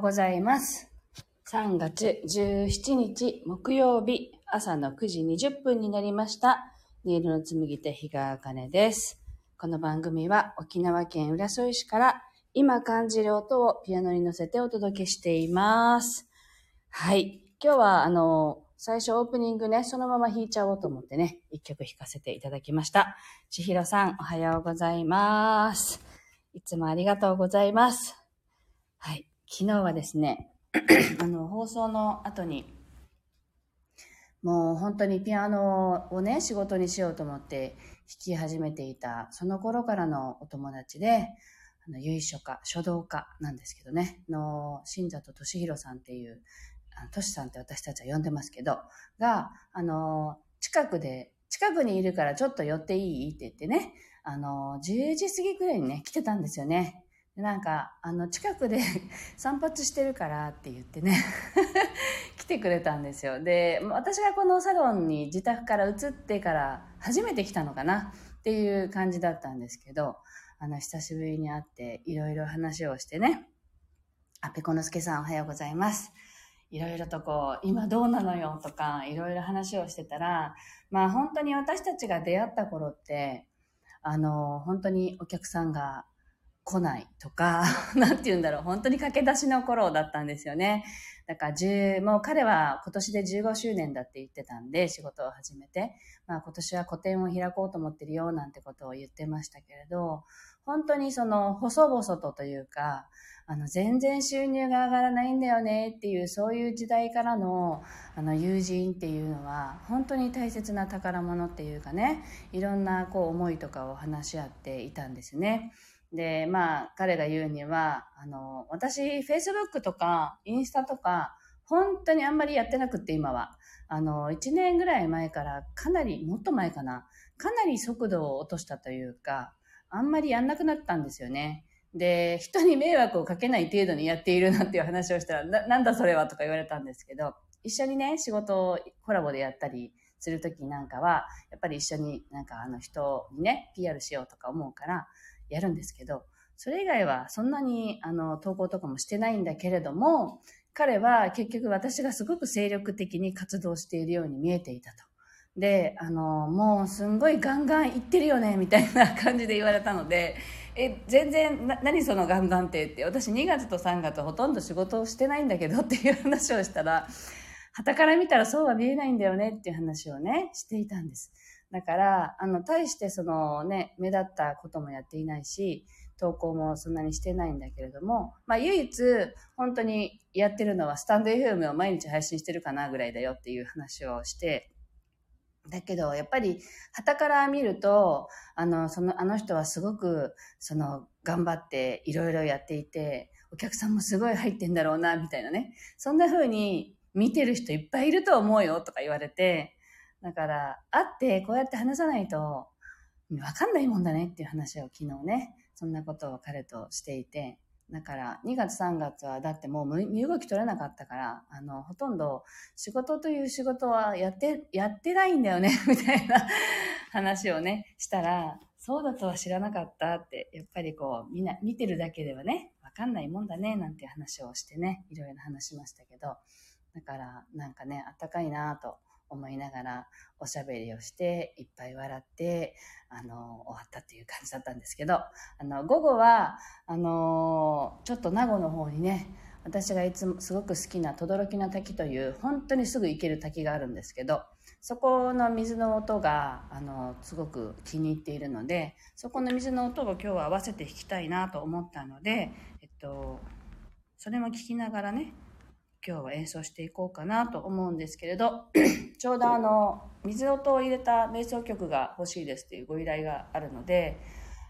うございます。3月17日木曜日朝の9時20分になりました。ネイルの紡ぎ手日川茜です。この番組は沖縄県浦添市から今感じる音をピアノに乗せてお届けしています。はい。今日はあの、最初オープニングね、そのまま弾いちゃおうと思ってね、一曲弾かせていただきました。千尋さん、おはようございます。いつもありがとうございます。昨日はですね、あの、放送の後に、もう本当にピアノをね、仕事にしようと思って弾き始めていた、その頃からのお友達で、あの、由緒家、書道家なんですけどね、の、新里俊弘さんっていう、あの、としさんって私たちは呼んでますけど、が、あの、近くで、近くにいるからちょっと寄っていい？って言ってね、あの、10時過ぎくらいにね、来てたんですよね。なんか、あの、近くで 散髪してるからって言ってね、来てくれたんですよ。で、私がこのサロンに自宅から移ってから初めて来たのかな？っていう感じだったんですけど、あの、久しぶりに会っていろいろ話をしてね、あ、ペコのすけさんおはようございます。いろいろとこう、今どうなのよ？とか、いろいろ話をしてたら、まあ本当に私たちが出会った頃って、あの、本当にお客さんが来ないとか、なんて言うんだろう、本当に駆け出しの頃だったんですよね。だから10、もう彼は今年で15周年だって言ってたんで、仕事を始めて、まあ今年は個展を開こうと思ってるよ、なんてことを言ってましたけれど、本当にその、細々とというか、あの、全然収入が上がらないんだよねっていう、そういう時代からの、あの、友人っていうのは、本当に大切な宝物っていうかね、いろんなこう思いとかを話し合っていたんですね。で、まあ、彼が言うには、あの、私、Facebook とか、インスタとか、本当にあんまりやってなくって、今は。あの、1年ぐらい前から、かなり、もっと前かな、かなり速度を落としたというか、あんまりやんなくなったんですよね。で、人に迷惑をかけない程度にやっているなっていう話をしたら、ななんだそれはとか言われたんですけど、一緒にね、仕事をコラボでやったりするときなんかは、やっぱり一緒になんかあの人にね、PR しようとか思うから、やるんですけど、それ以外はそんなにあの投稿とかもしてないんだけれども、彼は結局私がすごく精力的に活動しているように見えていたと。で、あの、もうすんごいガンガン行ってるよね、みたいな感じで言われたので、え、全然、な、何そのガンガンってって、私2月と3月ほとんど仕事をしてないんだけどっていう話をしたら、旗から見たらそうは見えないんだよねっていう話をね、していたんです。だから、あの、対してそのね、目立ったこともやっていないし、投稿もそんなにしてないんだけれども、まあ唯一本当にやってるのはスタンド FM を毎日配信してるかなぐらいだよっていう話をして、だけど、やっぱり、旗から見ると、あの、その、あの人はすごく、その、頑張っていろいろやっていて、お客さんもすごい入ってんだろうな、みたいなね。そんな風に見てる人いっぱいいると思うよ、とか言われて、だから、会ってこうやって話さないと、わかんないもんだねっていう話を昨日ね、そんなことを彼としていて、だから、2月3月は、だってもう身動き取れなかったから、あの、ほとんど仕事という仕事はやって、やってないんだよね、みたいな話をね、したら、そうだとは知らなかったって、やっぱりこう、みんな見てるだけではね、わかんないもんだね、なんて話をしてね、いろいろ話しましたけど、だから、なんかね、あったかいなと思いながらおしゃべりをして、いっぱい笑って、あの、終わったっていう感じだったんですけど、あの、午後は、あの、ちょっと名護の方にね、私がいつもすごく好きな轟の滝という、本当にすぐ行ける滝があるんですけど、そこの水の音が、あの、すごく気に入っているので、そこの水の音を今日は合わせて弾きたいなと思ったので、えっと、それも聞きながらね、今日は演奏していこうかなと思うんですけれど、ちょうどあの、水音を入れた瞑想曲が欲しいですっていうご依頼があるので、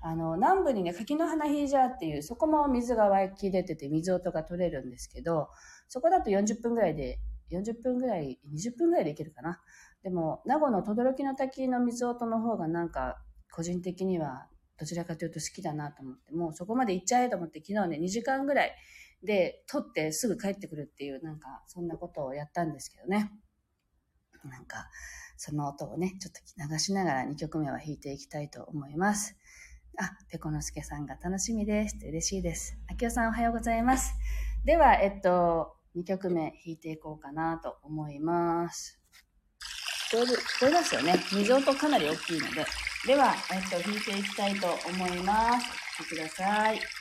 あの、南部にね、柿の花ヒージャーっていう、そこも水が湧き出てて水音が取れるんですけど、そこだと40分ぐらいで、40分ぐらい、20分ぐらいでいけるかな。でも、名護の轟の滝の水音の方がなんか、個人的にはどちらかというと好きだなと思って、もうそこまで行っちゃえと思って、昨日ね、2時間ぐらいで撮ってすぐ帰ってくるっていう、なんか、そんなことをやったんですけどね。なんか、その音をね、ちょっと流しながら2曲目は弾いていきたいと思います。あ、ペコのすけさんが楽しみです嬉しいです。あきおさんおはようございます。では、えっと、2曲目弾いていこうかなと思います。聞こえる、聞こえますよね。水音かなり大きいので。では、えっと、弾いていきたいと思います。お聴いてください。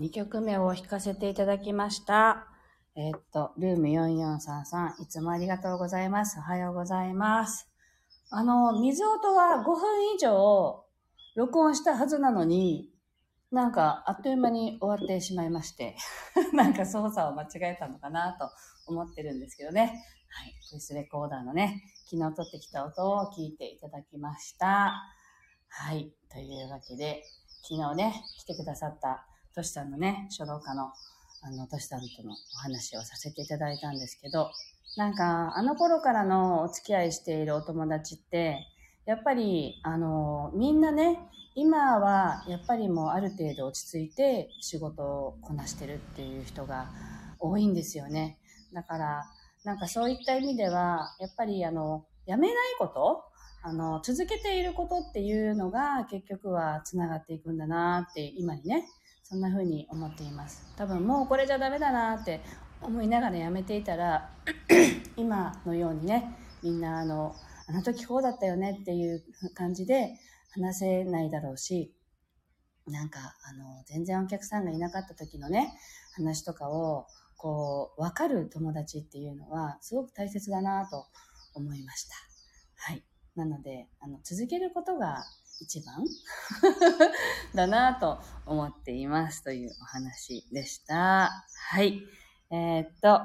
2曲目を弾かせていただきました。えっと、ルーム4433、いつもありがとうございます。おはようございます。あの、水音は5分以上録音したはずなのに、なんかあっという間に終わってしまいまして、なんか操作を間違えたのかなと思ってるんですけどね。はい。ボイスレコーダーのね、昨日撮ってきた音を聞いていただきました。はい。というわけで、昨日ね、来てくださったトシさんのね、書道家の、あの、トシさんとのお話をさせていただいたんですけど、なんか、あの頃からのお付き合いしているお友達って、やっぱり、あの、みんなね、今はやっぱりもうある程度落ち着いて仕事をこなしてるっていう人が多いんですよね。だから、なんかそういった意味では、やっぱりあの、やめないことあの、続けていることっていうのが結局は繋がっていくんだなって今にね、そんな風に思っています。多分もうこれじゃダメだなって思いながらやめていたら、今のようにね、みんなあの、あの時こうだったよねっていう感じで話せないだろうし、なんか、あの、全然お客さんがいなかった時のね、話とかを、こう、わかる友達っていうのは、すごく大切だなと思いました。はい。なので、あの、続けることが一番 だなと思っていますというお話でした。はい。えー、っと、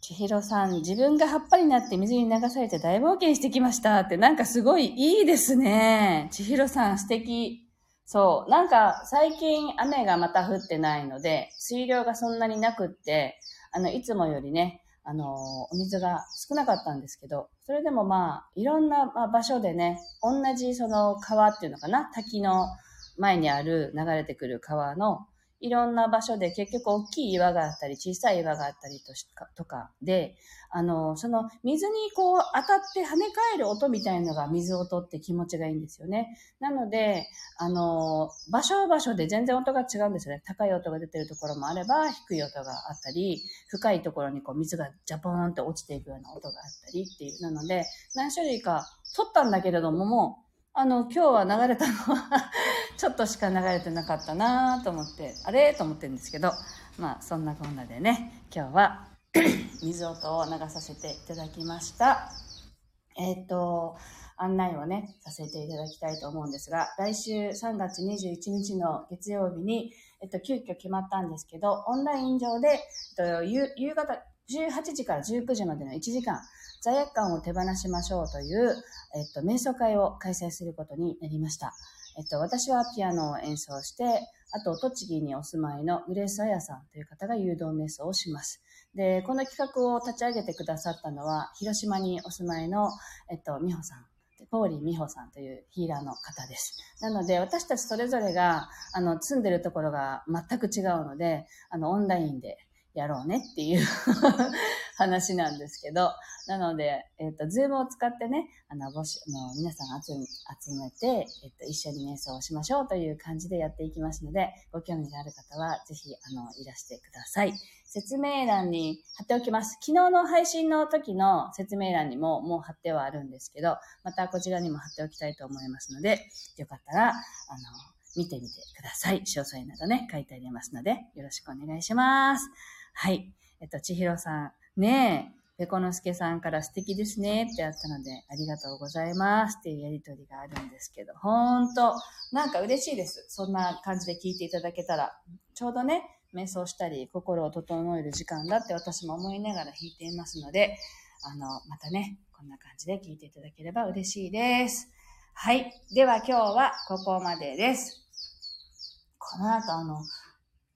千尋さん、自分が葉っぱになって水に流されて大冒険してきましたって、なんかすごいいいですね。千尋さん素敵。そう。なんか、最近雨がまた降ってないので、水量がそんなになくって、あの、いつもよりね、あの、お水が少なかったんですけど、それでもまあ、いろんな場所でね、同じその川っていうのかな、滝の前にある流れてくる川のいろんな場所で結局大きい岩があったり、小さい岩があったりとかとかで、あの、その水にこう当たって跳ね返る音みたいのが水音って気持ちがいいんですよね。なので、あの、場所場所で全然音が違うんですよね。高い音が出てるところもあれば、低い音があったり、深いところにこう水がジャポーンって落ちていくような音があったりっていう。なので、何種類か撮ったんだけれどもも、あの、今日は流れたのは ちょっとしか流れてなかったなと思って、あれ？と思ってるんですけど、まあ、そんなこんなでね、今日は 水音を流させていただきました。えっ、ー、と、案内をね、させていただきたいと思うんですが、来週3月21日の月曜日に、えっと、急遽決まったんですけど、オンライン上で、えっと、夕方18時から19時までの1時間、罪悪感を手放しましょうという、えっと、瞑想会を開催することになりました。えっと、私はピアノを演奏して、あと、栃木にお住まいのグレース・アヤさんという方が誘導瞑想をします。で、この企画を立ち上げてくださったのは、広島にお住まいの、えっと、美穂さん。ポーリー美穂さんというヒーラーの方です。なので、私たちそれぞれが、あの、住んでるところが全く違うので、あの、オンラインでやろうねっていう 話なんですけど、なので、えっ、ー、と、ズームを使ってね、あの、募集、の皆さん集め集めて、えっ、ー、と、一緒に瞑想をしましょうという感じでやっていきますので、ご興味がある方は、ぜひ、あの、いらしてください。説明欄に貼っておきます。昨日の配信の時の説明欄にももう貼ってはあるんですけど、またこちらにも貼っておきたいと思いますので、よかったら、あの、見てみてください。詳細などね、書いてありますので、よろしくお願いします。はい。えっと、千尋さん。ねえ、ペコノスケさんから素敵ですねってあったので、ありがとうございますっていうやりとりがあるんですけど、ほんと、なんか嬉しいです。そんな感じで聞いていただけたら。ちょうどね、瞑想したり、心を整える時間だって私も思いながら弾いていますので、あの、またね、こんな感じで聞いていただければ嬉しいです。はい。では今日はここまでです。この後あの、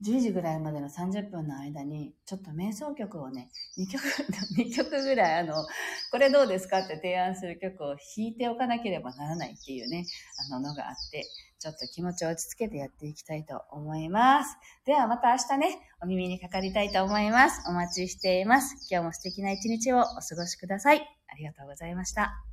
10時ぐらいまでの30分の間に、ちょっと瞑想曲をね、2曲、2曲ぐらい、あの、これどうですかって提案する曲を弾いておかなければならないっていうね、あののがあって、ちょっと気持ちを落ち着けてやっていきたいと思います。ではまた明日ね、お耳にかかりたいと思います。お待ちしています。今日も素敵な一日をお過ごしください。ありがとうございました。